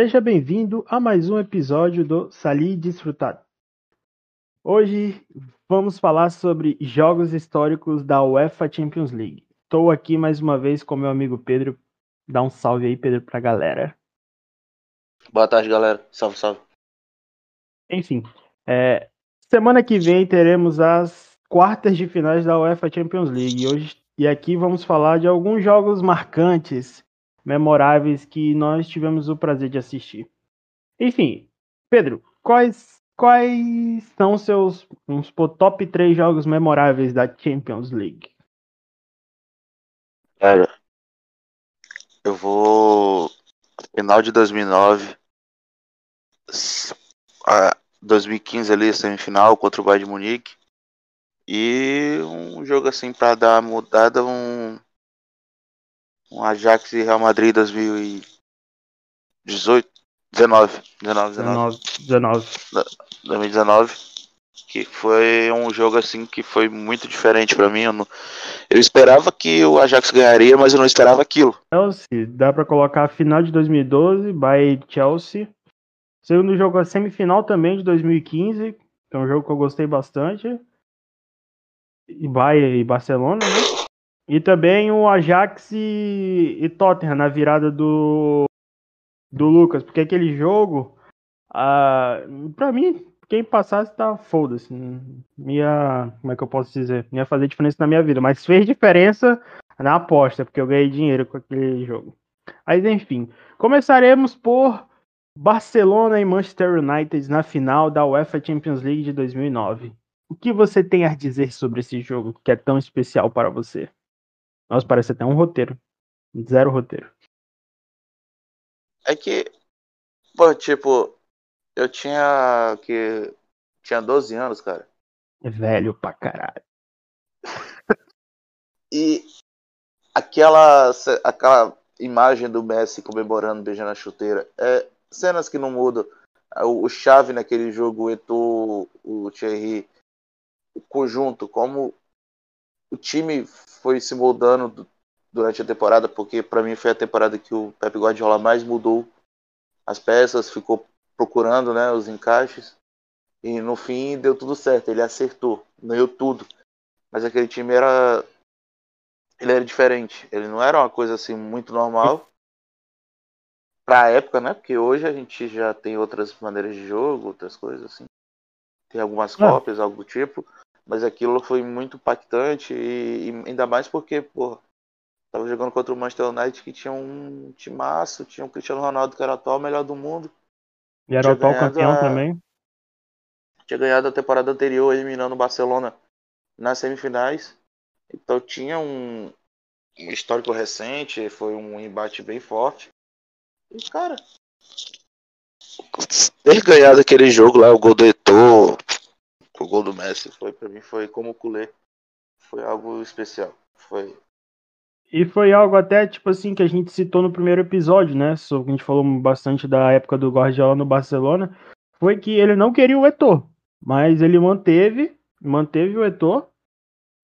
Seja bem-vindo a mais um episódio do Sali Desfrutado. Hoje vamos falar sobre jogos históricos da UEFA Champions League. Estou aqui mais uma vez com meu amigo Pedro. Dá um salve aí, Pedro, pra galera. Boa tarde, galera. Salve, salve. Enfim, é, semana que vem teremos as quartas de finais da UEFA Champions League. Hoje, e aqui vamos falar de alguns jogos marcantes memoráveis que nós tivemos o prazer de assistir. Enfim, Pedro, quais, quais são seus supor, top 3 jogos memoráveis da Champions League? Cara, eu vou. Final de 2009. A 2015 ali, semifinal contra o Bayern de Munique. E um jogo assim para dar mudada, um um Ajax e Real Madrid 2018, 19, 19, 19, 19, 2019, que foi um jogo assim que foi muito diferente para mim. Eu, não, eu esperava que o Ajax ganharia, mas eu não esperava aquilo. Chelsea, dá para colocar a final de 2012, by Chelsea. Segundo jogo a semifinal também de 2015, que é um jogo que eu gostei bastante. E Bayern e Barcelona, né? E também o Ajax e, e Tottenham na virada do, do Lucas, porque aquele jogo, uh, pra mim, quem passasse tá foda-se. Ia, como é que eu posso dizer? Ia fazer diferença na minha vida, mas fez diferença na aposta, porque eu ganhei dinheiro com aquele jogo. Mas enfim, começaremos por Barcelona e Manchester United na final da UEFA Champions League de 2009. O que você tem a dizer sobre esse jogo que é tão especial para você? Nossa, parece até um roteiro. Zero roteiro. É que, pô, tipo, eu tinha que tinha 12 anos, cara. É velho pra caralho. e aquela aquela imagem do Messi comemorando beijando a chuteira, é cenas que não mudam. O, o chave naquele jogo, o Eto'o, o Thierry, o conjunto, como o time foi se moldando durante a temporada, porque para mim foi a temporada que o Pep Guardiola mais mudou as peças, ficou procurando né, os encaixes e no fim deu tudo certo, ele acertou, ganhou tudo. Mas aquele time era ele era diferente, ele não era uma coisa assim muito normal para a época, né? Porque hoje a gente já tem outras maneiras de jogo, outras coisas assim. Tem algumas cópias, algo do tipo. Mas aquilo foi muito impactante e, e ainda mais porque, pô, tava jogando contra o Manchester United que tinha um timaço, tinha o Cristiano Ronaldo que era o atual melhor do mundo. E era o atual campeão a... também. Tinha ganhado a temporada anterior eliminando o Barcelona nas semifinais. Então tinha um, um histórico recente, foi um embate bem forte. E, cara, ter ganhado aquele jogo lá, o gol do Eto'o, o gol do Messi foi para mim foi como o culé. Foi algo especial. Foi e foi algo até, tipo assim, que a gente citou no primeiro episódio, né? Sobre a gente falou bastante da época do Guardiola no Barcelona. Foi que ele não queria o Eto'o, mas ele manteve, manteve o Eto'o.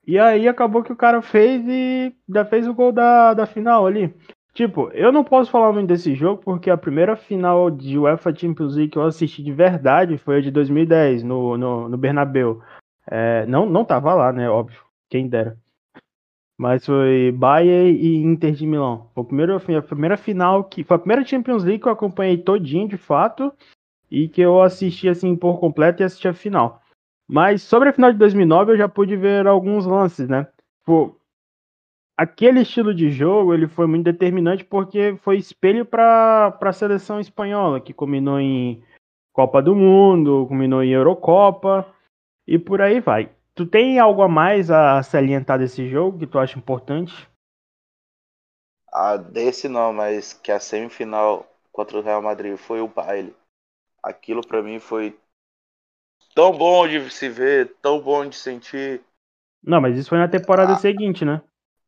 E aí acabou que o cara fez e já fez o gol da, da final ali. Tipo, eu não posso falar muito desse jogo porque a primeira final de UEFA Champions League que eu assisti de verdade foi a de 2010 no, no, no Bernabeu. É, não, não tava lá, né? Óbvio, quem dera. Mas foi Bayern e Inter de Milão. Foi a primeira, a primeira final que. Foi a primeira Champions League que eu acompanhei todinho de fato. E que eu assisti assim por completo e assisti a final. Mas sobre a final de 2009 eu já pude ver alguns lances, né? Pô, aquele estilo de jogo ele foi muito determinante porque foi espelho para a seleção espanhola, que combinou em Copa do Mundo, combinou em Eurocopa e por aí vai. Tu tem algo a mais a salientar desse jogo que tu acha importante? Ah, desse não, mas que a semifinal contra o Real Madrid foi o baile. Aquilo para mim foi tão bom de se ver, tão bom de sentir. Não, mas isso foi na temporada ah, seguinte, né?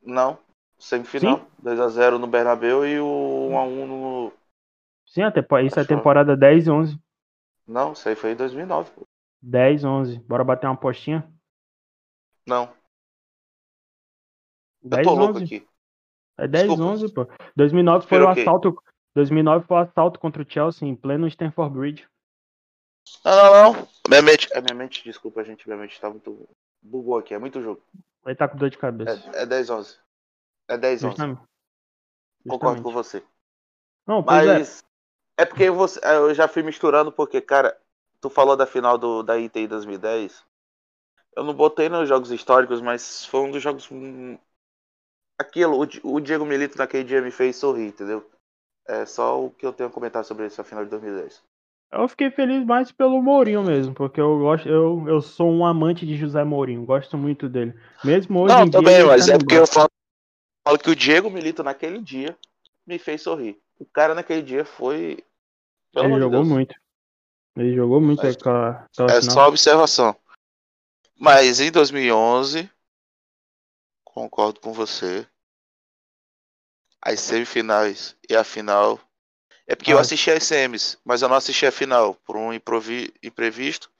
Não. Semifinal. 2x0 no Bernabéu e o 1x1 no. Sim, a tempo... isso é a temporada 10 e 11. Não, isso aí foi em 2009. Pô. 10 11. Bora bater uma apostinha? Não. 10, Eu tô 11. louco aqui. É 10 Desculpa. 11, pô. 2009 foi o assalto. 2009 foi o assalto contra o Chelsea em pleno Stamford Bridge. Não, não, não. Minha mente, a minha mente, desculpa, gente, minha mente tá muito. Bugou aqui, é muito jogo. Ele tá com dor de cabeça. É, é 10, 11. É 10, 11. Justamente. Concordo Justamente. com você. Não, é. Mas é. porque você, eu já fui misturando, porque, cara, tu falou da final do, da em 2010. Eu não botei nos jogos históricos, mas foi um dos jogos. hum, Aquilo, o, o Diego Milito naquele dia me fez sorrir, entendeu? É só o que eu tenho a comentar sobre essa final de 2010. Eu fiquei feliz mais pelo Mourinho mesmo, porque eu gosto, eu, eu sou um amante de José Mourinho, gosto muito dele. Mesmo hoje Não, também, mas tá é porque eu falo, falo que o Diego Milito naquele dia me fez sorrir. O cara naquele dia foi. Ele jogou Deus. muito. Ele jogou muito Mas- aquela, aquela É final. só observação. Mas em 2011, concordo com você. As semifinais e a final. É porque eu Ah. assisti as semis, mas eu não assisti a final por um improvi- imprevisto.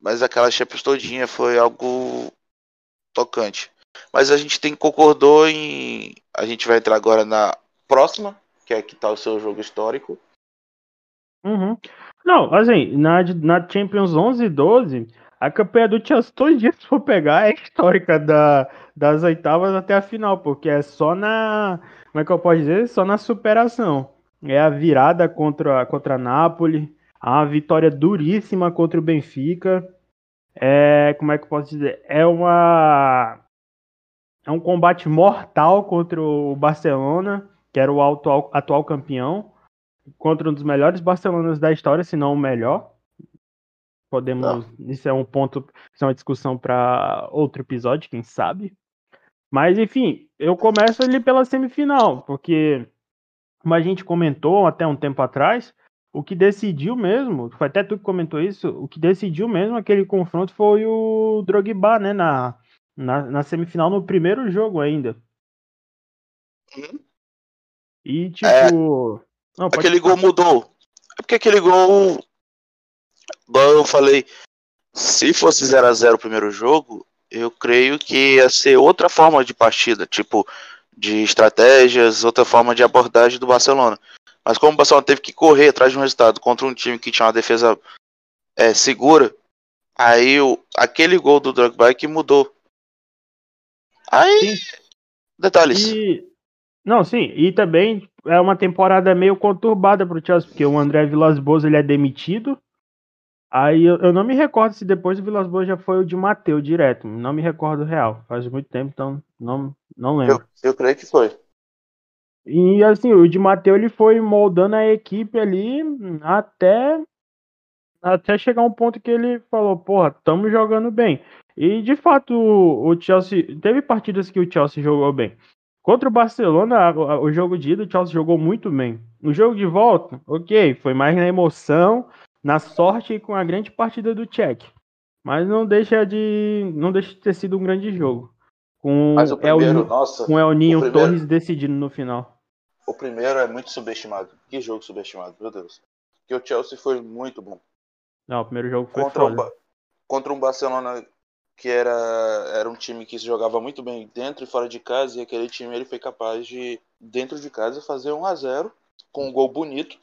Mas aquela Champions todinha foi algo tocante. Mas a gente tem concordou em. A gente vai entrar agora na próxima, que é que tá o seu jogo histórico. Uhum. Não, assim, na, na Champions 11 e 12, a campanha do Chelsea todo dia, se for pegar, é histórica da, das oitavas até a final, porque é só na. Como é que eu posso dizer? Só na superação. É a virada contra, contra a Napoli, a vitória duríssima contra o Benfica. É, como é que eu posso dizer? É uma. É um combate mortal contra o Barcelona, que era o atual, atual campeão contra um dos melhores Barcelonas da história, se não o melhor. Podemos. Isso é um ponto, isso é uma discussão para outro episódio, quem sabe. Mas enfim, eu começo ali pela semifinal, porque como a gente comentou até um tempo atrás, o que decidiu mesmo, foi até tu que comentou isso, o que decidiu mesmo aquele confronto foi o Drogba, né, na, na, na semifinal no primeiro jogo ainda. Uhum. E tipo, não, pode aquele gol mudou. É porque aquele gol. Eu falei, se fosse 0 a 0 o primeiro jogo, eu creio que ia ser outra forma de partida, tipo, de estratégias, outra forma de abordagem do Barcelona. Mas como o Barcelona teve que correr atrás de um resultado contra um time que tinha uma defesa é, segura, aí o, aquele gol do Drogba é que mudou. Aí, detalhes. E, não, sim, e também é uma temporada meio conturbada pro Chelsea, porque o André Vilas-Boas ele é demitido. Aí eu, eu não me recordo se depois do Vilas-Boas já foi o de Mateu direto, não me recordo real, faz muito tempo, então não, não lembro. Eu, eu creio que foi. E assim, o de Mateu ele foi moldando a equipe ali até até chegar um ponto que ele falou, porra, estamos jogando bem. E de fato, o o Chelsea teve partidas que o Chelsea jogou bem. Contra o Barcelona, a- o jogo de ida, o Chelsea jogou muito bem. No jogo de volta, ok, foi mais na emoção, na sorte com a grande partida do Czech. Mas não deixa de não deixa de ter sido um grande jogo. Com Mas o primeiro, El, nossa, com El Ninho o primeiro- Torres decidindo no final. O primeiro é muito subestimado. Que jogo subestimado, meu Deus. Porque o Chelsea foi muito bom. Não, o primeiro jogo foi Contra, foda. Ba- contra um Barcelona que era, era um time que se jogava muito bem dentro e fora de casa. E aquele time ele foi capaz de, dentro de casa, fazer 1 a 0 com um gol bonito.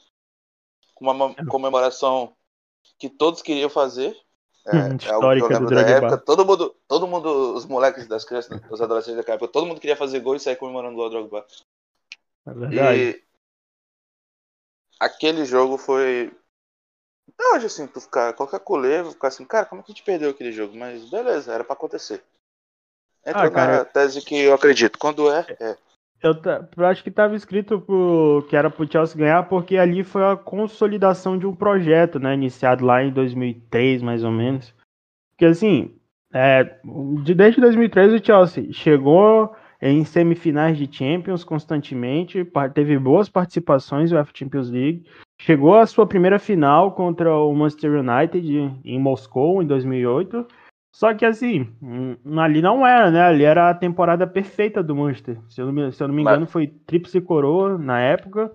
Com uma ma- comemoração que todos queriam fazer. É, Hum, é algo que eu lembro da época. Todo mundo, todo mundo, os moleques das crianças, os adolescentes daquela época, todo mundo queria fazer gol e sair comemorando o Drogba. É verdade. E aquele jogo foi. Até hoje, assim, tu ficar qualquer coleiro, ficar assim, cara, como é que a gente perdeu aquele jogo? Mas beleza, era pra acontecer. Entra Ah, na tese que eu acredito. Quando é, é. Eu, eu acho que estava escrito pro, que era pro Chelsea ganhar, porque ali foi a consolidação de um projeto, né? Iniciado lá em 2003, mais ou menos. Porque assim, é, de, desde 2003 o Chelsea chegou em semifinais de Champions constantemente, teve boas participações no UEFA Champions League, chegou à sua primeira final contra o Manchester United em Moscou em 2008. Só que assim, hum, ali não era, né? Ali era a temporada perfeita do Manchester. Se eu não me, se eu não me Mas- engano, foi tríplice coroa na época.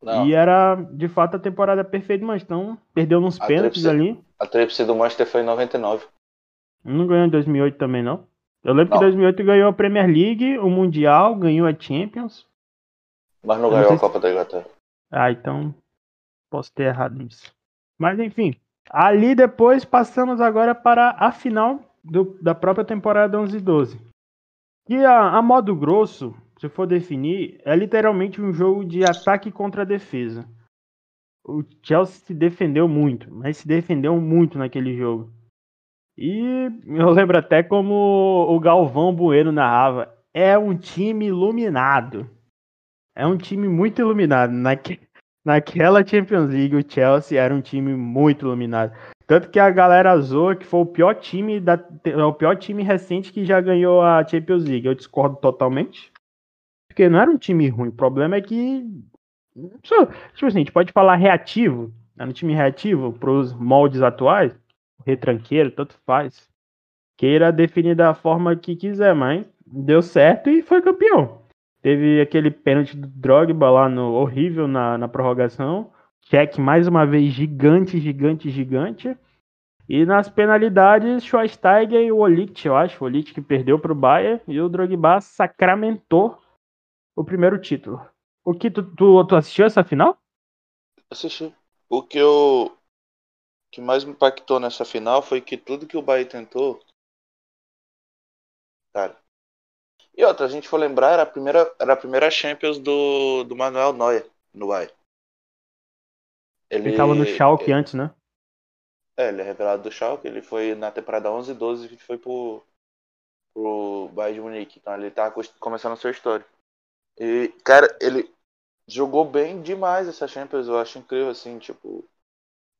Não, E era, de fato, a temporada perfeita do Manchester. Então, perdeu nos A pênaltis tríplice- ali. a tríplice do Manchester foi em 99. Não ganhou em 2008 também, não. Eu lembro Não. que em 2008 ganhou a Premier League, o Mundial, ganhou a Champions. Mas não ganhou a Copa da Inglaterra. Ah, então posso ter errado nisso. Mas enfim, ali depois passamos agora para a final do, da própria temporada 11 e 12. E a, a modo grosso, se for definir, é literalmente um jogo de ataque contra defesa. O Chelsea se defendeu muito, mas se defendeu muito naquele jogo. E eu lembro até como o Galvão Bueno narrava: é um time iluminado. É um time muito iluminado. Naque, naquela Champions League, o Chelsea era um time muito iluminado. Tanto que a galera zoa que foi o pior time da, o pior time recente que já ganhou a Champions League. Eu discordo totalmente. Porque não era um time ruim. O problema é que. Tipo assim, a gente pode falar reativo. Era um time reativo para os moldes atuais. Retranqueiro, tanto faz. Queira definir da forma que quiser, mas deu certo e foi campeão. Teve aquele pênalti do Drogba lá no horrível na, na prorrogação. Cheque mais uma vez gigante, gigante, gigante. E nas penalidades, Schweinsteiger e o Olic, eu acho, o Olic que perdeu para o Bayern e o Drogba sacramentou o primeiro título. O que tu, tu, tu assistiu essa final? Assisti. O que eu que mais me impactou nessa final foi que tudo que o Bayern tentou, cara, e outra, a gente for lembrar, era a primeira, era a primeira Champions do, do Manuel Neuer no Bayern. Ele, ele tava no Schalke ele, antes, né? É, ele é revelado do Schalke, ele foi na temporada 11 e 12 que foi pro, pro Bayern de Munique. Então ele tá começando a sua história. E, cara, ele jogou bem demais essa Champions, eu acho incrível, assim, tipo,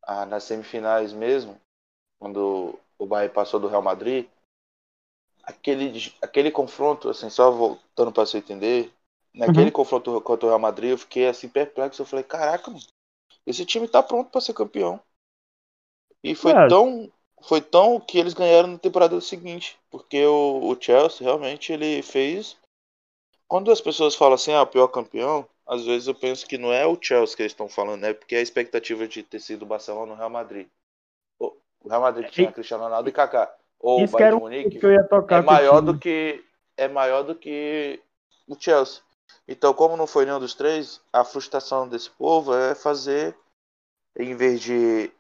ah, nas semifinais mesmo, quando o Bayern passou do Real Madrid, aquele, aquele confronto, assim, só voltando para você entender, naquele uhum. confronto contra o Real Madrid, eu fiquei assim perplexo. Eu falei, caraca, mano, esse time tá pronto para ser campeão. E foi é. tão foi tão que eles ganharam na temporada seguinte, porque o, o, Chelsea realmente ele fez. Quando as pessoas falam assim, ah, o pior campeão, às vezes eu penso que não é o Chelsea que eles estão falando, né? Porque a expectativa de ter sido o Barcelona no Real Madrid. O Real Madrid tinha Cristiano Ronaldo e Kaká ou Isso o Bayern de Munique que eu ia tocar é maior do que é maior do que o Chelsea. Então, como não foi nenhum dos três, a frustração desse povo é fazer, em vez de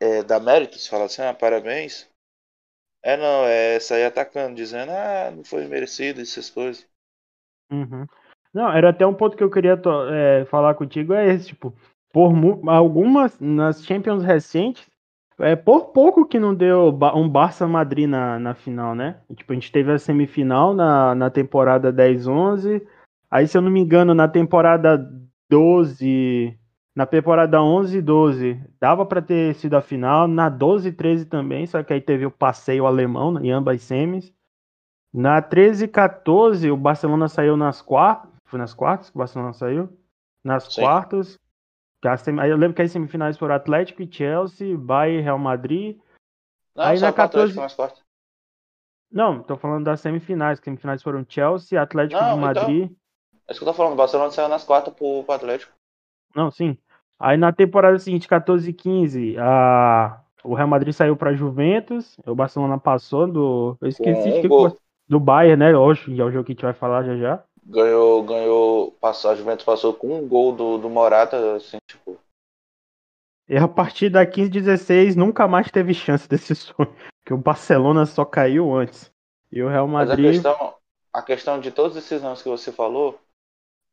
é, dar méritos, falar assim, ah, parabéns, é não, é sair atacando, dizendo, ah, não foi merecido, essas coisas. Uhum. Não, era até um ponto que eu queria é, falar contigo, é esse, tipo, por algumas, nas Champions recentes, é por pouco que não deu um Barça Madrid na, na final, né? Tipo, a gente teve a semifinal na, na temporada 10-11. Aí, se eu não me engano, na temporada 12. Na temporada 11 e 12, dava para ter sido a final. Na 12 e 13 também, só que aí teve o passeio alemão em ambas semis. Na 13 e 14, o Barcelona saiu nas quartas. Foi nas quartas que o Barcelona saiu? Nas Sim. quartas. Eu lembro que as semifinais foram Atlético e Chelsea, Bayern Real Madrid. Não, aí na 14. Não, tô falando das semifinais. As semifinais foram Chelsea, Atlético não, de então, Madrid. Então, é isso que eu tô falando. O Barcelona saiu nas quartas pro, pro Atlético. Não, sim. Aí na temporada seguinte, 14 e 15, a... o Real Madrid saiu pra Juventus. O Barcelona passou do. Eu esqueci um de que foi. Do Bayern, né? Hoje, é o jogo que a gente vai falar já já ganhou, ganhou, passou, a Juventus passou com um gol do, do Morata, assim, tipo. E a partir da 15 16 nunca mais teve chance desse sonho, que o Barcelona só caiu antes. E o Real Madrid. Mas a questão, a questão de todos esses anos que você falou,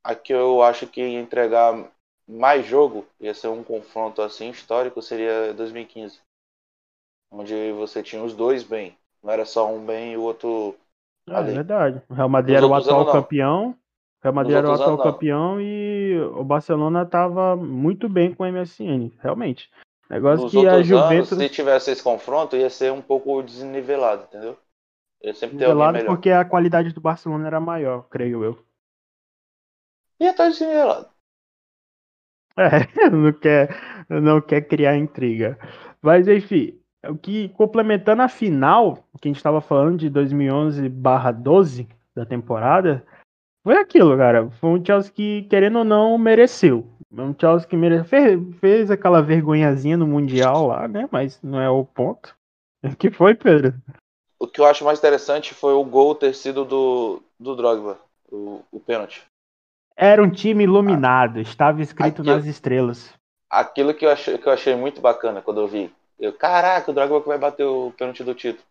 aqui eu acho que entregar mais jogo ia ser um confronto assim histórico seria 2015, onde você tinha os dois bem, não era só um bem e o outro é, verdade. O Real Madrid era o atual anos, campeão. O Real Madrid era o atual anos, campeão e o Barcelona estava muito bem com o MSN, realmente. Negócio Nos que a Juventus. Anos, se tivesse esse confronto, ia ser um pouco desnivelado, entendeu? Ia sempre melhor. porque a qualidade do Barcelona era maior, creio eu. Ia estar desnivelado. É, não quer, não quer criar intriga. Mas enfim, o que complementando a final, que a gente estava falando de 2011/12 da temporada, foi aquilo, cara. Foi um Chelsea que, querendo ou não, mereceu. Um Chelsea que mere... fez, fez aquela vergonhazinha no Mundial lá, né? Mas não é o ponto. O que foi, Pedro? O que eu acho mais interessante foi o gol ter sido do, do Drogba, o, o pênalti. Era um time iluminado, estava escrito Aquilo- nas estrelas. Aquilo que eu, achei, que eu achei muito bacana quando eu vi. Eu, caraca, o Drogba que vai bater o pênalti do título.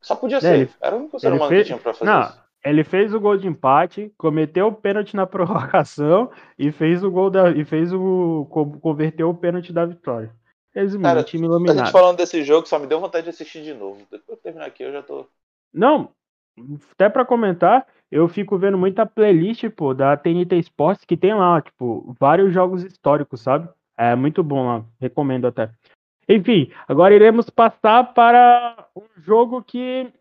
Só podia ser. ele- Era o único ser humano fez- que tinha pra fazer Não, isso. ele fez o gol de empate, cometeu o pênalti na prorrogação e fez o gol da e fez o co- converteu o pênalti da vitória. Resumindo, Cara, time A gente iluminado. falando desse jogo só me deu vontade de assistir de novo. Depois que terminar aqui, eu já tô. Não, até pra comentar, eu fico vendo muita playlist, pô, da TNT Sports que tem lá, tipo, vários jogos históricos, sabe? É muito bom lá, recomendo até. Enfim, agora iremos passar para um jogo que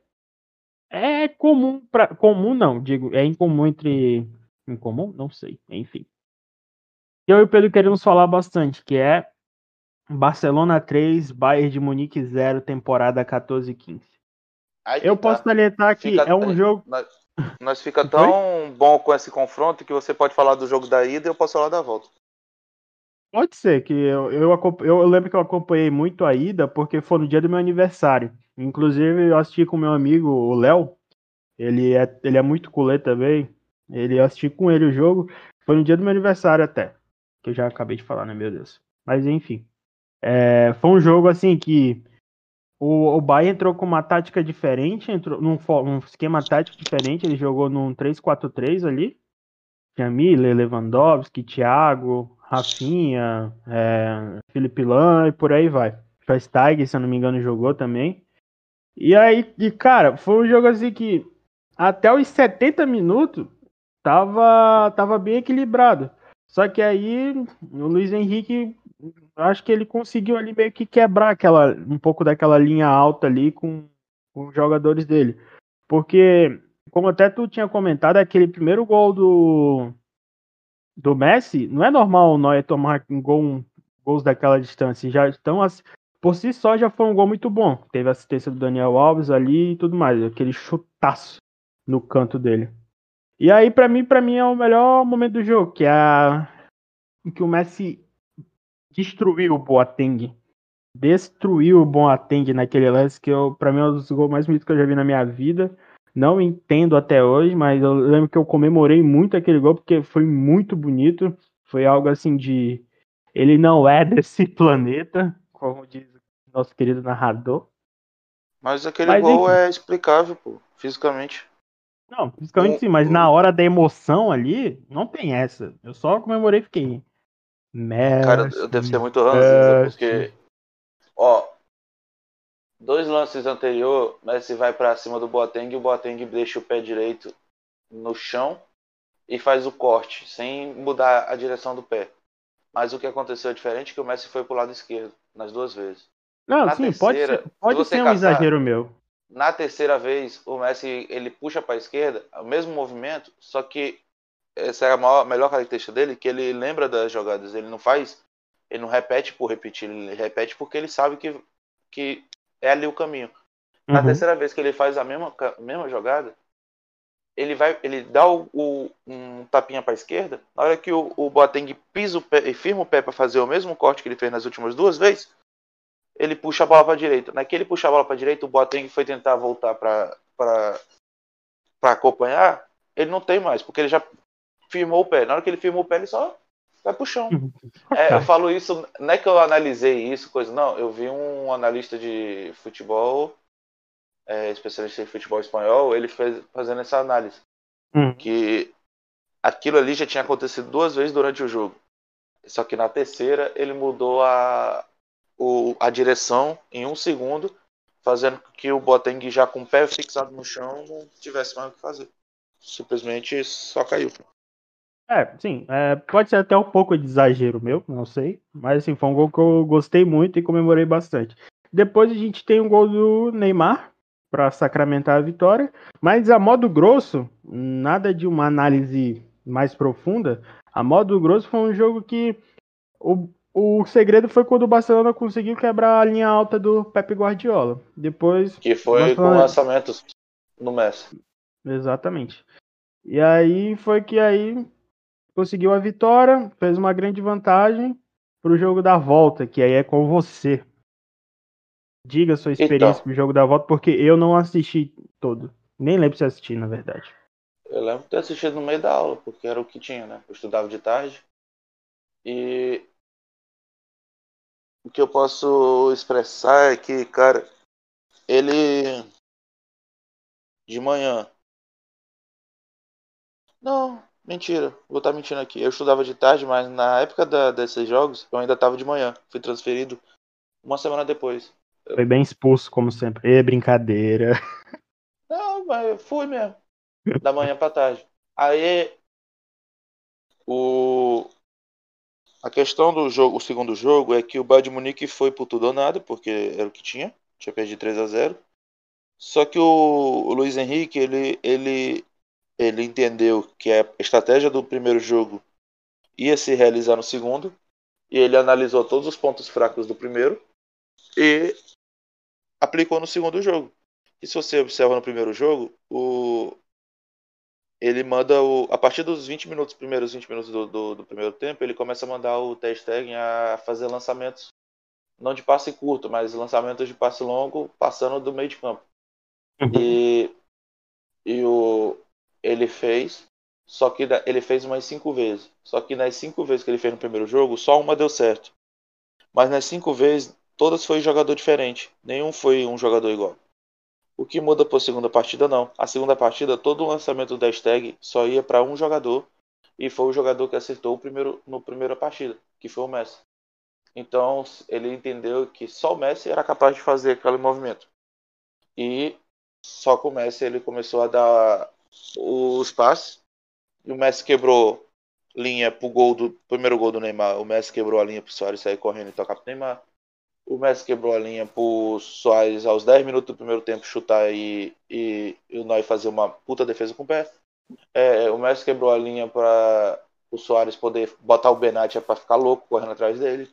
é comum para comum não, digo, é incomum entre incomum, não sei, enfim. Eu e o Pedro queremos falar bastante, que é Barcelona 3, Bayern de Munique 0, temporada 14 e 15. Aí Eu posso salientar que Fica- é um jogo Nós, nós fica Foi? tão bom com esse confronto que você pode falar do jogo da ida e eu posso falar da volta. Pode ser, que eu, eu, eu lembro que eu acompanhei muito a ida, porque foi no dia do meu aniversário. Inclusive, eu assisti com meu amigo, o Léo. Ele é, ele é muito culé também. Ele eu assisti com ele o jogo. Foi no dia do meu aniversário até. Que eu já acabei de falar, né, meu Deus. Mas enfim. É, foi um jogo assim que o, o Bayern entrou com uma tática diferente, entrou num, um esquema tático diferente. Ele jogou num 3-4-3 ali. Miller, Lewandowski, Thiago, Rafinha, é, Felipe Lan e por aí vai. Schweinsteiger, se eu não me engano, jogou também. E aí, e cara, foi um jogo assim que até os 70 minutos tava, tava bem equilibrado. Só que aí o Luiz Henrique, acho que ele conseguiu ali meio que quebrar aquela, um pouco daquela linha alta ali com, com os jogadores dele. Porque, como até tu tinha comentado, aquele primeiro gol do, do Messi, não é normal o Neuer tomar um gol, gols daquela distância. Já estão por si só já foi um gol muito bom. Teve assistência do Daniel Alves ali e tudo mais, aquele chutaço no canto dele. E aí pra mim, para mim é o melhor momento do jogo, que é a em que o Messi destruiu o Boateng. Destruiu o Boateng naquele lance que eu, para mim é um dos gols mais bonitos que eu já vi na minha vida. Não entendo até hoje, mas eu lembro que eu comemorei muito aquele gol porque foi muito bonito. Foi algo assim de. Ele não é desse planeta, como diz o nosso querido narrador. Mas aquele Mas, gol enfim. é explicável, pô, fisicamente. Não, fisicamente O- sim, mas o- na hora da emoção ali, não tem essa. Eu só comemorei e fiquei. Cara, Messi, eu devo ser muito Messi. porque. Ó. Dois lances anterior, Messi vai pra cima do Boateng e o Boateng deixa o pé direito no chão e faz o corte, sem mudar a direção do pé. Mas o que aconteceu é diferente que o Messi foi pro lado esquerdo, nas duas vezes. Não, Na sim, pode terceira, ser, pode se você ser um caçar- exagero meu. Na terceira vez, o Messi ele puxa para a esquerda, o mesmo movimento, só que essa é a maior, melhor característica dele, que ele lembra das jogadas, ele não faz, ele não repete por repetir, ele repete porque ele sabe que, que é ali o caminho. Na Uhum. terceira vez que ele faz a mesma, ca- mesma jogada, ele vai, ele dá o, o- um tapinha para a esquerda, na hora que o, o Boateng pisa o pé e firma o pé para fazer o mesmo corte que ele fez nas últimas duas vezes, ele puxa a bola para direita. Naquele puxar a bola para direita, o Boateng foi tentar voltar para para acompanhar, ele não tem mais, porque ele já firmou o pé. Na hora que ele firmou o pé, ele só vai pro chão. É, eu falo isso, não é que eu analisei isso, coisa, não. Eu vi um analista de futebol, é, especialista em futebol espanhol, ele fez fazendo essa análise. Uhum. Que aquilo ali já tinha acontecido duas vezes durante o jogo. Só que na terceira ele mudou a, o, a direção em um segundo, fazendo com que o Boateng já com o pé fixado no chão não tivesse mais o que fazer. Simplesmente só caiu. É, sim, é, pode ser até um pouco de exagero meu, não sei. Mas assim, foi um gol que eu gostei muito e comemorei bastante. Depois a gente tem um gol do Neymar para sacramentar a vitória. Mas a modo grosso, nada de uma análise mais profunda. A modo grosso foi um jogo que o, o segredo foi quando o Barcelona conseguiu quebrar a linha alta do Pepe Guardiola. Depois Que foi Barcelona- com lançamentos no Messi. Exatamente. E aí foi que aí conseguiu a vitória, fez uma grande vantagem pro jogo da volta, que aí é com você. Diga a sua experiência Então. pro jogo da volta, porque eu não assisti todo. Nem lembro se assisti, na verdade. Eu lembro de ter assistido no meio da aula, porque era o que tinha, né? Eu estudava de tarde. E o que eu posso expressar é que, cara, ele de manhã. Não, mentira, vou estar mentindo aqui. Eu estudava de tarde, mas na época da, desses jogos eu ainda estava de manhã. Fui transferido uma semana depois. Foi bem expulso, como sempre. É brincadeira. Não, mas fui mesmo. Da manhã pra tarde. Aí o a questão do jogo, o segundo jogo é que o Bayern de Munique foi por tudo ou nada, porque era o que tinha, tinha perdido 3 a 0. Só que o, o Luiz Henrique, ele ele ele entendeu que a estratégia do primeiro jogo ia se realizar no segundo, e ele analisou todos os pontos fracos do primeiro e aplicou no segundo jogo. E se você observa no primeiro jogo, o ele manda o. A partir dos 20 minutos, primeiros 20 minutos do, do, do primeiro tempo, ele começa a mandar o Testegen a fazer lançamentos, não de passe curto, mas lançamentos de passe longo, passando do meio de campo. Uhum. E, e o, ele fez, só que ele fez umas cinco vezes. Só que nas cinco vezes que ele fez no primeiro jogo, só uma deu certo. Mas nas cinco vezes, todas foi jogador diferente. Nenhum foi um jogador igual. O que muda para a segunda partida, não. A segunda partida, todo o lançamento da hashtag só ia para um jogador. E foi o jogador que acertou o primeiro, no partida, que foi o Messi. Então ele entendeu que só o Messi era capaz de fazer aquele movimento. E só com o Messi ele começou a dar os passes. E o Messi quebrou linha pro gol do primeiro gol do Neymar. O Messi quebrou a linha pro Soares sair correndo e tocar pro Neymar. O Messi quebrou a linha pro Soares aos 10 minutos do primeiro tempo chutar e, e, e o Ney fazer uma puta defesa com o pé. É, o Messi quebrou a linha para o Soares poder botar o Benatia para ficar louco correndo atrás dele.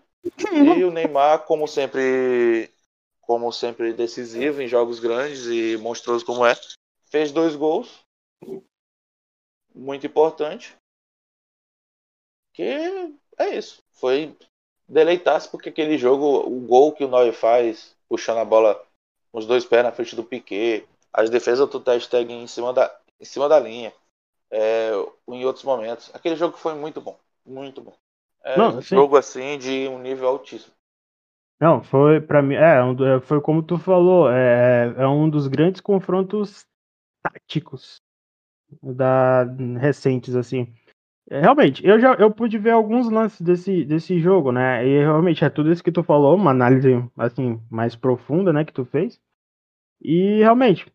E o Neymar, como sempre, como sempre decisivo em jogos grandes e monstruoso como é, fez dois gols, muito importante. Que é isso. Foi deleitasse porque aquele jogo, o gol que o Neuer faz, puxando a bola com os dois pés na frente do Piquet, as defesas do Ter em cima da, em cima da linha, é, em outros momentos. Aquele jogo foi muito bom, muito bom. É Não, um jogo assim de um nível altíssimo. Não, foi para mim, é, é, foi como tu falou, é, é um dos grandes confrontos táticos da recentes assim. É, realmente, eu já eu pude ver alguns lances desse, desse jogo, né? E realmente é tudo isso que tu falou, uma análise assim mais profunda, né, que tu fez. E realmente,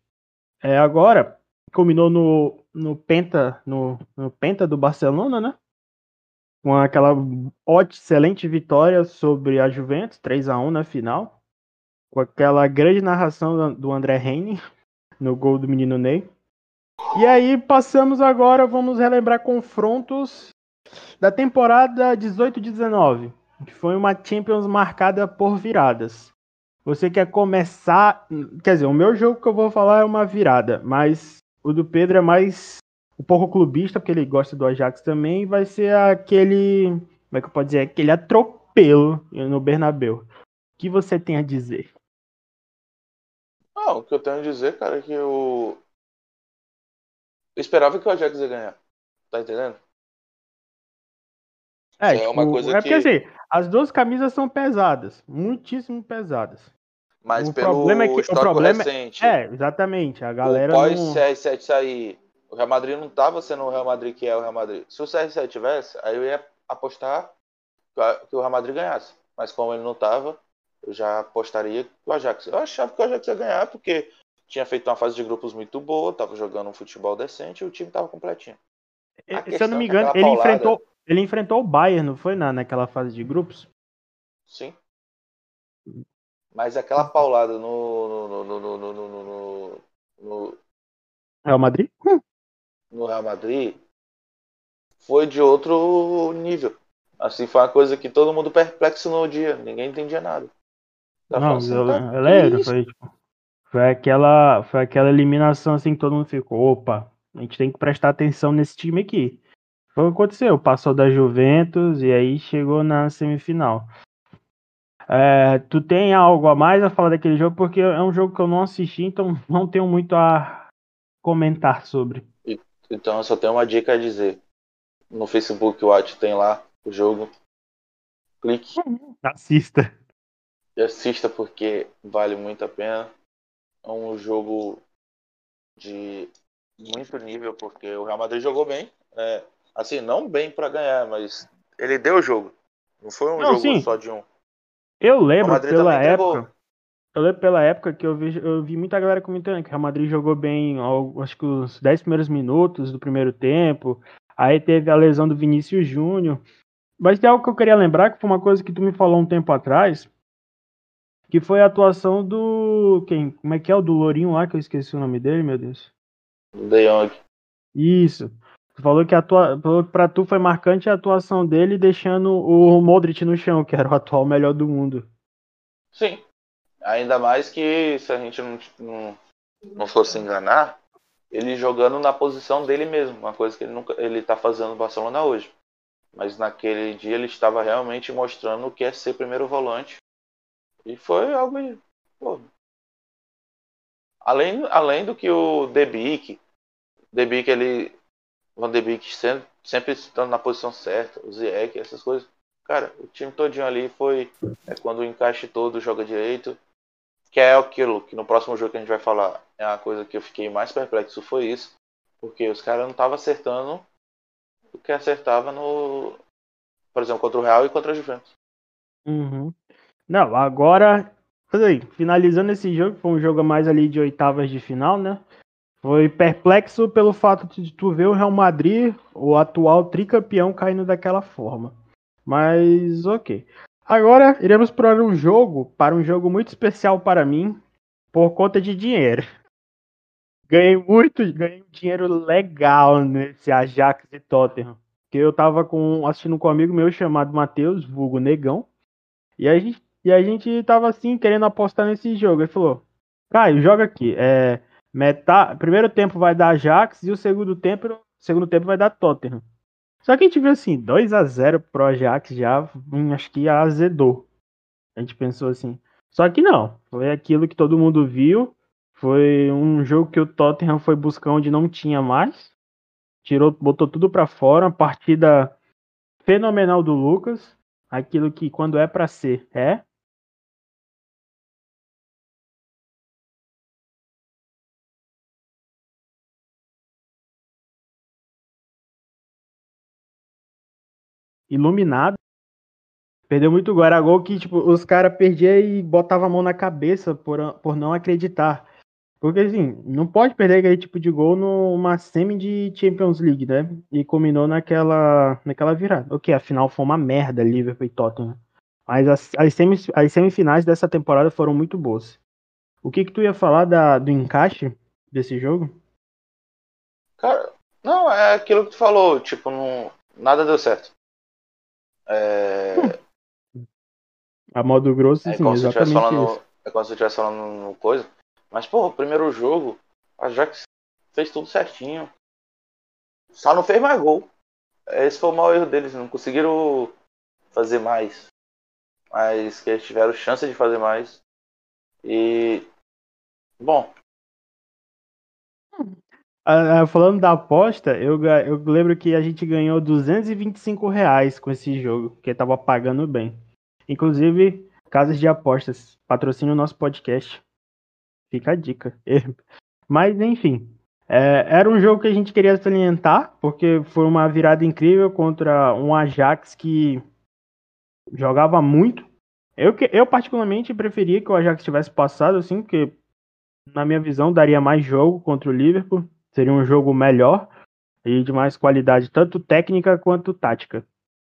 é agora culminou no, no penta no, no penta do Barcelona, né? Com aquela excelente vitória sobre a Juventus, 3 a 1 na final, com aquela grande narração do André Reine no gol do menino Ney. E aí passamos agora, vamos relembrar confrontos da temporada 18-19, que foi uma Champions marcada por viradas. Você quer começar, quer dizer, o meu jogo que eu vou falar é uma virada, mas o do Pedro é mais um pouco clubista, porque ele gosta do Ajax também, vai ser aquele, como é que eu posso dizer, aquele atropelo no Bernabéu. O que você tem a dizer? Ah, o que eu tenho a dizer, cara, é que o, eu esperava que o Ajax ia ganhar. Tá entendendo? É, é uma tipo, coisa é porque que... assim, as duas camisas são pesadas, muitíssimo pesadas. Mas o pelo problema é que, o problema é- recente. É, exatamente, a galera o pós não... CR7 sair, o Real Madrid não tava sendo o Real Madrid que é o Real Madrid. Se o CR7 tivesse, aí eu ia apostar que o Real Madrid ganhasse. Mas como ele não tava, eu já apostaria que o Ajax. Eu achava que o Ajax ia ganhar, porque tinha feito uma fase de grupos muito boa, estava jogando um futebol decente e o time estava completinho. Se eu não me engano, ele paulada... enfrentou, ele enfrentou o Bayern, não foi na, naquela fase de grupos? Sim. Mas aquela paulada no. no, no, no, no, no, no Real Madrid? No Real Madrid foi de outro nível. Assim, foi uma coisa que todo mundo perplexo no dia. Ninguém entendia nada. não, assim, eu, tá, eu lembro, foi tipo. Foi aquela, foi aquela eliminação assim que todo mundo ficou, opa, a gente tem que prestar atenção nesse time aqui. Foi o que aconteceu, passou da Juventus e aí chegou na semifinal. É, tu tem algo a mais a falar daquele jogo? Porque é um jogo que eu não assisti, então não tenho muito a comentar sobre. Então eu só tenho uma dica a dizer. No Facebook Watch tem lá o jogo. Clique. Assista. E assista porque vale muito a pena. É um jogo de muito nível, porque o Real Madrid jogou bem. É, assim, não bem para ganhar, mas ele deu o jogo. Não foi um não, jogo sim. só de um. Eu lembro pela época. Eu lembro pela época que eu vi, eu vi muita galera comentando que o Real Madrid jogou bem, acho que os 10 primeiros minutos do primeiro tempo. Aí teve a lesão do Vinícius Júnior. Mas tem algo que eu queria lembrar, que foi uma coisa que tu me falou um tempo atrás, que foi a atuação do. Quem? Como é que é o do Lourinho lá, que eu esqueci o nome dele, meu Deus? De Jong. Isso. Tu falou que atua... pra tu foi marcante a atuação dele deixando o Modric no chão, que era o atual melhor do mundo. Sim. Ainda mais que se a gente não, não, não fosse enganar, ele jogando na posição dele mesmo, uma coisa que ele nunca ele tá fazendo no Barcelona hoje. Mas naquele dia ele estava realmente mostrando o que é ser primeiro volante. E foi algo. Pô. Além, além do que o Debic, Debic ele. Van de Beek sempre, sempre estando na posição certa, o Ziyech, essas coisas. Cara, o time todinho ali foi é quando o encaixe todo joga direito, que é aquilo que no próximo jogo que a gente vai falar é uma coisa que eu fiquei mais perplexo foi isso, porque os caras não estavam acertando o que acertava no, por exemplo, contra o Real e contra a Juventus. Uhum. Não, agora, aí, finalizando esse jogo, foi um jogo mais ali de oitavas de final, né? Foi perplexo pelo fato de tu ver o Real Madrid, o atual tricampeão, caindo daquela forma. Mas ok. Agora iremos para um jogo, para um jogo muito especial para mim, por conta de dinheiro. Ganhei muito, ganhei dinheiro legal nesse Ajax e Tottenham. Que eu tava com, assistindo com um amigo meu chamado Matheus, vulgo Negão. E a gente, e a gente tava assim, querendo apostar nesse jogo. Ele falou: Caio, joga aqui. É, meta, primeiro tempo vai dar Ajax e o segundo tempo, segundo tempo vai dar Tottenham. Só que a gente viu assim, 2 a 0 pro Ajax já, hum, acho que azedou. A gente pensou assim. Só que não, foi aquilo que todo mundo viu. Foi um jogo que o Tottenham foi buscar onde não tinha mais. Tirou, botou tudo para fora, uma partida fenomenal do Lucas. Aquilo que quando é para ser, é. Iluminado. Perdeu muito gol. Era gol que tipo, os caras perdiam e botavam a mão na cabeça por, por não acreditar. Porque assim, não pode perder aquele tipo de gol numa semi de Champions League, né? E combinou naquela, naquela virada. Ok, afinal foi uma merda Liverpool e Tottenham. Mas as, as, semis, as semifinais dessa temporada foram muito boas. O que que tu ia falar da, do encaixe desse jogo? Cara, não, é aquilo que tu falou, tipo, não, nada deu certo. É... A modo grosso, é sim, como exatamente se falando, isso. É como se eu estivesse falando coisa. Mas, pô, o primeiro jogo, a Jax fez tudo certinho. Só não fez mais gol. Esse foi o maior erro deles, não conseguiram fazer mais. Mas que eles tiveram chance de fazer mais. E. Bom, Uh, falando da aposta, eu, eu lembro que a gente ganhou 225 reais com esse jogo, porque tava pagando bem. Inclusive, casas de apostas, patrocina o nosso podcast. Fica a dica. Mas, enfim, é, era um jogo que a gente queria salientar, porque foi uma virada incrível contra um Ajax que jogava muito. Eu, eu particularmente preferia que o Ajax tivesse passado, assim, porque na minha visão daria mais jogo contra o Liverpool. Seria um jogo melhor e de mais qualidade, tanto técnica quanto tática.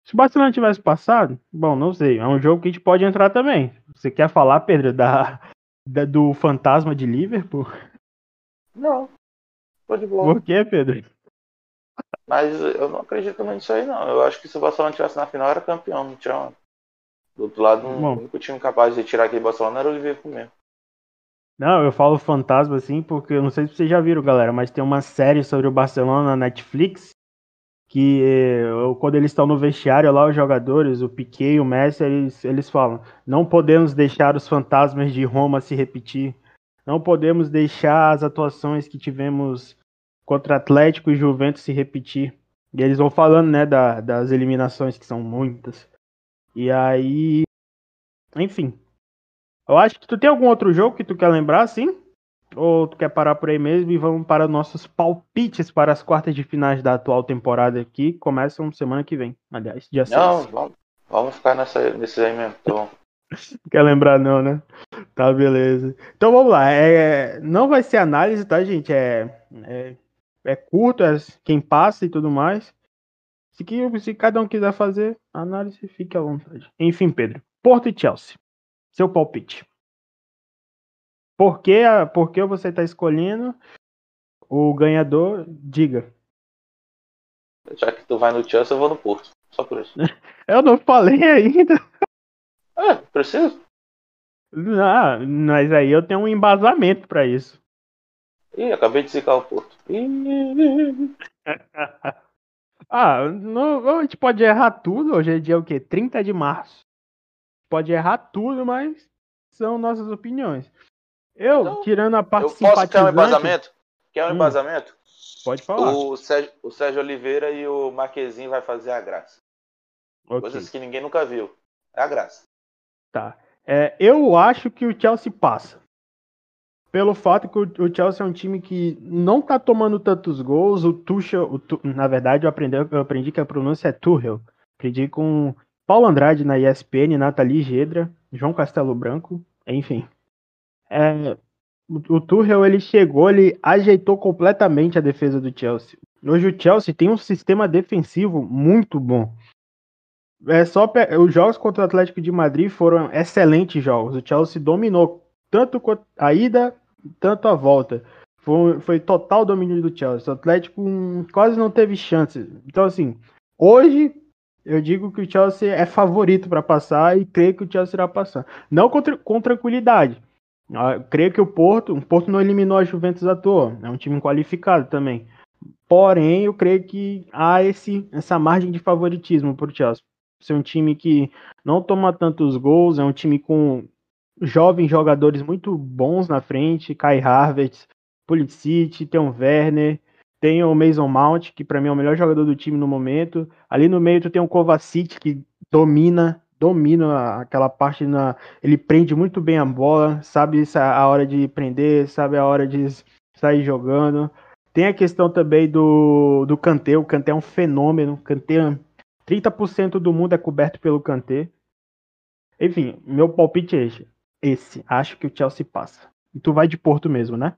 Se o Barcelona tivesse passado, bom, não sei. É um jogo que a gente pode entrar também. Você quer falar, Pedro, da, da do fantasma de Liverpool? Não. Pode boa. Por que, Pedro? Mas eu não acredito nisso aí, não. Eu acho que se o Barcelona tivesse na final, era campeão. Não tinha. Do outro lado, Bom. o único time capaz de tirar aquele Barcelona era o Liverpool mesmo. Não, eu falo fantasma assim porque eu não sei se vocês já viram, galera, mas tem uma série sobre o Barcelona na Netflix que quando eles estão no vestiário lá, os jogadores, o Piquet e o Messi, eles, eles falam: não podemos deixar os fantasmas de Roma se repetir, não podemos deixar as atuações que tivemos contra Atlético e Juventus se repetir. E eles vão falando, né, da, das eliminações, que são muitas. E aí. Enfim. Eu acho que tu tem algum outro jogo que tu quer lembrar, sim? Ou tu quer parar por aí mesmo e vamos para nossos palpites para as quartas de finais da atual temporada que começam semana que vem. Aliás, dia 6. Não, vamos, ficar nessa, nesse aí mesmo. Então. Quer lembrar não, né? Tá, beleza. Então vamos lá. É, não vai ser análise, tá, gente? É, é, é curto, é quem passa e tudo mais. Se, que, se cada um quiser fazer análise, fique à vontade. Enfim, Pedro. Porto e Chelsea. Seu palpite. Por que, por que você está escolhendo o ganhador? Diga. Já que tu vai no Chelsea, eu vou no Porto. Só por isso. eu não falei ainda. É, precisa? Ah, mas aí eu tenho um embasamento para isso. Ih, acabei de zicar o Porto. ah, não, a gente pode errar tudo. Hoje é dia o quê? 30 de março. Pode errar tudo, mas são nossas opiniões. Eu, então, tirando a parte eu posso ter um embasamento? Quer um hum, embasamento? Pode falar. O Sérgio, o Sérgio Oliveira e o Marquezinho vai fazer a graça. Okay. Coisas que ninguém nunca viu. É a graça. Tá. É, eu acho que o Chelsea passa. Pelo fato que o, Chelsea é um time que não tá tomando tantos gols. O Tuchel, o tu, na verdade, eu aprendi, eu aprendi que a pronúncia é Tuchel. Aprendi com Paulo Andrade na ESPN, Nathalie Gedra, João Castelo Branco, enfim. É, o Tuchel ele chegou, ele ajeitou completamente a defesa do Chelsea. Hoje o Chelsea tem um sistema defensivo muito bom. É só os jogos contra o Atlético de Madrid foram excelentes jogos. O Chelsea dominou tanto a ida, tanto a volta. Foi, foi total domínio do Chelsea. O Atlético hum, quase não teve chances. Então assim, hoje eu digo que o Chelsea é favorito para passar e creio que o Chelsea irá passar. Não com, com tranquilidade, ah, creio que o Porto, o Porto não eliminou a Juventus à toa, é um time qualificado também. Porém, eu creio que há esse, essa margem de favoritismo para o Chelsea. Ser um time que não toma tantos gols, é um time com jovens jogadores muito bons na frente, Kai Havertz, Pulisic, tem o Werner, tem o Mason Mount, que para mim é o melhor jogador do time no momento. Ali no meio tu tem o Kovacic, que domina domina aquela parte na. Ele prende muito bem a bola, sabe a hora de prender, sabe a hora de sair jogando. Tem a questão também do, do Kanté, o Kanté é um fenômeno. Kanté, 30% do mundo é coberto pelo Kanté. Enfim, meu palpite é esse. esse. Acho que o Chelsea passa. E tu vai de Porto mesmo, né?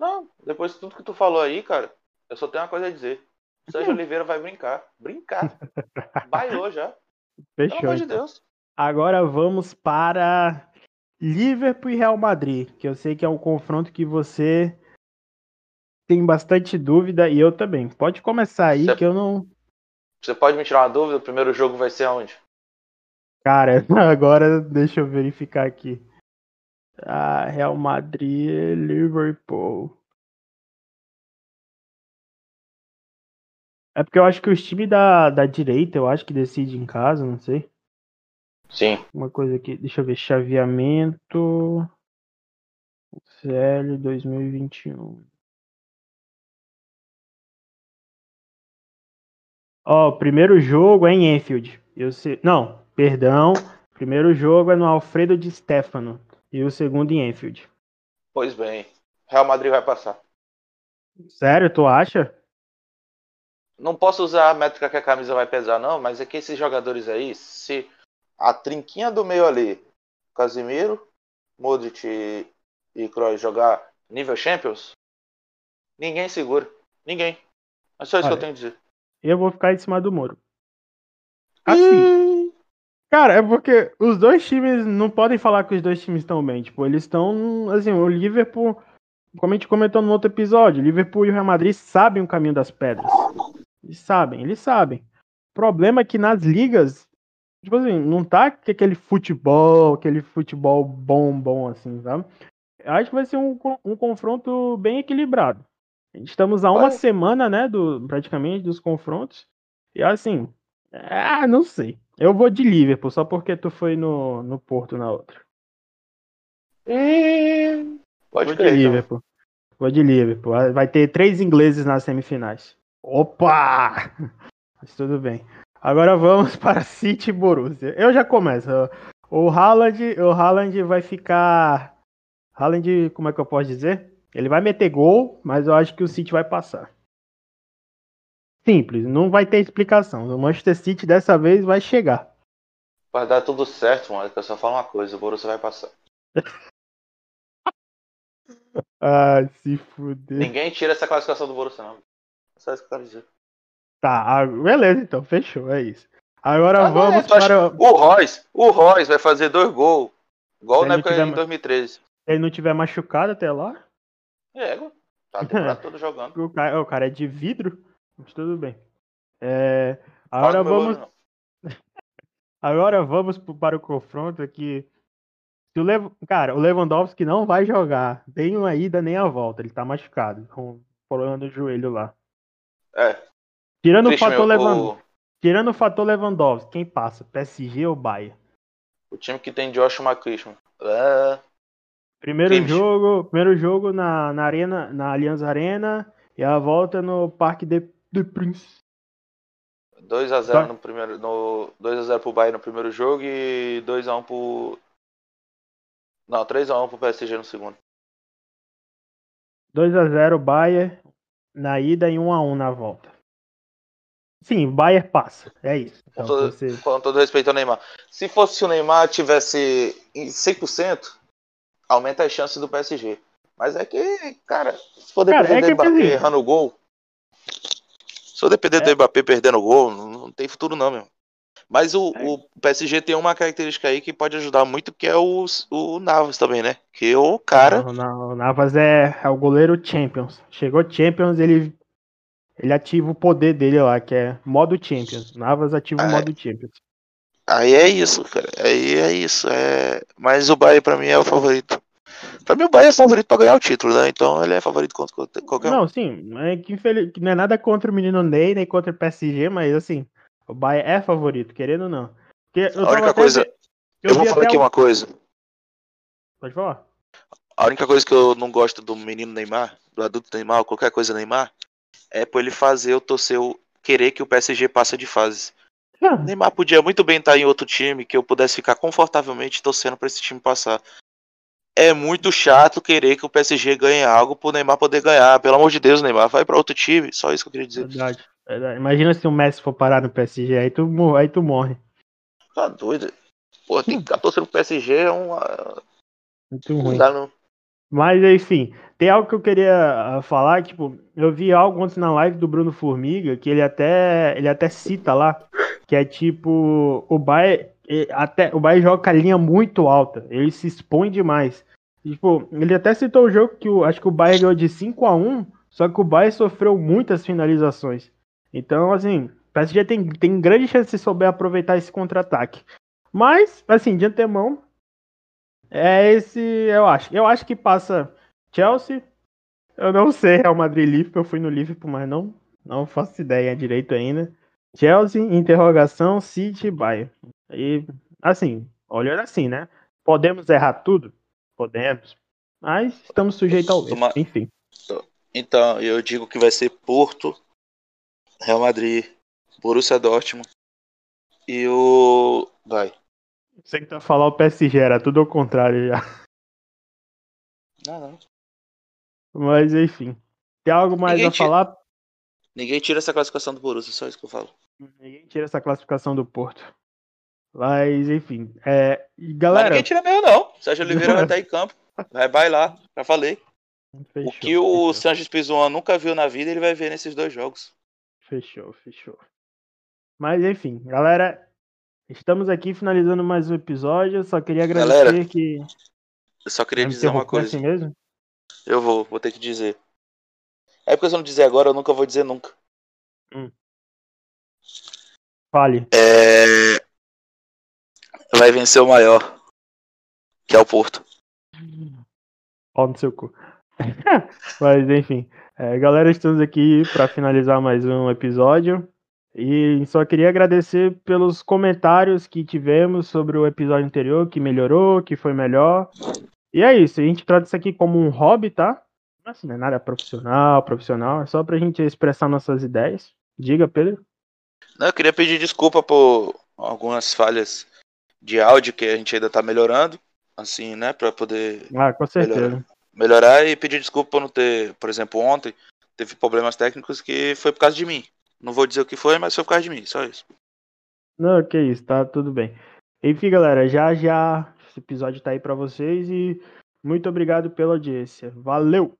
Não, depois de tudo que tu falou aí, cara, eu só tenho uma coisa a dizer. O Sérgio Oliveira vai brincar. Brincar. Bailou já. Fechou. Pelo amor de então. Deus. Agora vamos para Liverpool e Real Madrid, que eu sei que é um confronto que você tem bastante dúvida e eu também. Pode começar aí você, que eu não. Você pode me tirar uma dúvida? O primeiro jogo vai ser aonde? Cara, agora deixa eu verificar aqui. Ah, Real Madrid, Liverpool. É porque eu acho que os times da, da direita, eu acho que decide em casa, não sei. Sim. Uma coisa aqui, deixa eu ver, chaveamento. CL 2021. Ó, o primeiro jogo é em Enfield. Eu sei, não, perdão. Primeiro jogo é no Alfredo de Stefano e o segundo em Enfield. Pois bem, Real Madrid vai passar. Sério, tu acha? não posso usar a métrica que a camisa vai pesar, não, mas é que esses jogadores aí, se a trinquinha do meio ali, Casimiro, Modric e, e Kroos jogar nível Champions, ninguém segura. Ninguém. É só isso Olha, que eu tenho a dizer. Eu vou ficar em cima do Moro. Assim. Cara, é porque os dois times não podem falar que os dois times estão bem. Tipo, eles estão. Assim, o Liverpool. Como a gente comentou no outro episódio, o Liverpool e o Real Madrid sabem o caminho das pedras. Eles sabem, eles sabem. O problema é que nas ligas, tipo assim, não tá aquele futebol, aquele futebol bom, bom, assim, sabe? Acho que vai ser um, um confronto bem equilibrado. Estamos a uma semana, né, do, praticamente, dos confrontos. E assim, ah, não sei. Eu vou de Liverpool, só porque tu foi no, no Porto na outra. Hum, pode vou crer, de então. Liverpool. Vou de Liverpool. Vai ter três ingleses nas semifinais. Opa! Mas tudo bem. Agora vamos para City e Borussia. Eu já começo. O Haaland, o Haaland vai ficar. Haaland, como é que eu posso dizer? Ele vai meter gol, mas eu acho que o City vai passar. Simples, não vai ter explicação. O Manchester City dessa vez vai chegar. Vai dar tudo certo, mano. Eu só falo uma coisa: o Borussia vai passar. ah, se fuder. Ninguém tira essa classificação do Borussia, não. Só isso que eu quero dizer. Tá, beleza, então, fechou, é isso. Agora ah, vamos é, para. O Royce, o Royce vai fazer dois gols. Igual na época tiver... em 2013. Se ele não tiver machucado até lá. É, tá todo jogando. O cara, o cara é de vidro, mas tudo bem. É, agora vamos. agora vamos para o confronto aqui. Se o Lev... Cara, o Lewandowski não vai jogar nem uma ida nem a volta. Ele tá machucado, com problema no joelho lá. É. Tirando Triste, o fator Lewandowski. O... Tirando o fator Lewandowski, quem passa? PSG ou Bayern? O time que tem Joshua McChristman. É... Primeiro jogo, primeiro jogo na, na arena, na Allianz Arena e a volta no Parque de, de Prince. 2 a 0 no primeiro, no 2 a 0 pro Bayern no primeiro jogo e 2 a 1 pro Não, 3 a 1 pro PSG no segundo. 2 a 0 Bayern na ida e 1 a 1 na volta. Sim, o Bayern passa, é isso. Então, com, todo, você... com todo respeito ao Neymar. Se fosse o Neymar tivesse 100%, aumenta as chances do PSG. Mas é que, cara, se for depender cara, é assim, errando o gol. Se for depender é. do Mbappé perdendo o gol, não, não tem futuro não, meu. Mas o, é. o, PSG tem uma característica aí que pode ajudar muito, que é o, o Navas também, né? Que o cara. Não, o Navas é, é o goleiro Champions. Chegou Champions, ele, ele ativa o poder dele lá, que é modo Champions. Navas ativa o é. modo Champions. Aí é isso, cara. Aí é isso. É... Mas o Bahia pra mim é o favorito. Pra mim o Bahia é favorito pra ganhar o título, né? Então ele é favorito contra qualquer Não, um. sim. É que, infeliz... não é nada contra o menino Ney, nem contra o PSG, mas assim, o Bahia é favorito, querendo ou não. Porque a única coisa. Eu, eu vou falar aqui uma coisa. Pode falar. A única coisa que eu não gosto do menino Neymar, do adulto Neymar, qualquer coisa Neymar, é por ele fazer eu torcer, eu querer que o PSG passe de fase. Neymar podia muito bem estar em outro time que eu pudesse ficar confortavelmente torcendo para esse time passar. É muito chato querer que o PSG ganhe algo pro Neymar poder ganhar. Pelo amor de Deus, Neymar, vai para outro time. Só isso que eu queria dizer. Verdade, verdade. Imagina se o Messi for parar no PSG, aí tu, aí tu morre. Tá doido. Pô, tem que ficar torcendo pro PSG é uma. Muito ruim. Não dá, não. Mas enfim, tem algo que eu queria ah, falar, tipo, eu vi algo ontem na live do Bruno Formiga, que ele até ele até cita lá, que é tipo, o Bayern, até, o Bayern joga com a linha muito alta, ele se expõe demais. tipo, ele até citou o jogo que o, acho que o Bayern ganhou de 5 a 1 só que o Bayern sofreu muitas finalizações. Então, assim, o PSG tem, tem grande chance de souber aproveitar esse contra-ataque. Mas, assim, de antemão, é esse, eu acho. Eu acho que passa Chelsea. Eu não sei Real Madrid Liverpool, eu fui no Liverpool, mas não, não faço ideia direito ainda. Chelsea, interrogação, City, Bayern. E, assim, olhando assim, né? Podemos errar tudo? Podemos. Mas estamos sujeitos ao erro, enfim. Então, eu digo que vai ser Porto, Real Madrid, Borussia Dortmund e o... Vai. Você que tá falando o PSG, era tudo ao contrário já. Não, não. Mas, enfim. Tem algo mais Ninguém a falar? Ninguém tira essa classificação do Borussia, só isso que eu falo. Ninguém tira essa classificação do Porto. Mas, enfim. É... Galera. Mas ninguém tira mesmo, não. Sérgio Oliveira vai estar em campo. Vai bailar, já falei. Fechou, o que o Sanches Pizjuan nunca viu na vida, ele vai ver nesses dois jogos. Fechou, fechou. Mas, enfim, galera. Estamos aqui finalizando mais um episódio. Só queria agradecer galera, que. Eu só queria dizer uma coisa. Assim mesmo? Eu vou, vou ter que dizer. É porque se eu não dizer agora, eu nunca vou dizer nunca. Hum. Fale. É... Vai vencer o maior, que é o Porto. Ó no seu cu. Mas enfim, é, galera, estamos aqui para finalizar mais um episódio. E só queria agradecer pelos comentários que tivemos sobre o episódio anterior, que melhorou, que foi melhor. E é isso, a gente trata isso aqui como um hobby, tá? Assim, não é nada profissional, profissional, é só pra gente expressar nossas ideias. Diga, Pedro. Não, eu queria pedir desculpa por algumas falhas de áudio que a gente ainda tá melhorando, assim, né, para poder Ah, com certeza. melhorar, melhorar e pedir desculpa por não ter, por exemplo, ontem teve problemas técnicos que foi por causa de mim. Não vou dizer o que foi, mas foi por causa de mim, só isso. Não, que isso, tá tudo bem. Enfim, galera, já já esse episódio tá aí pra vocês e muito obrigado pela audiência. Valeu!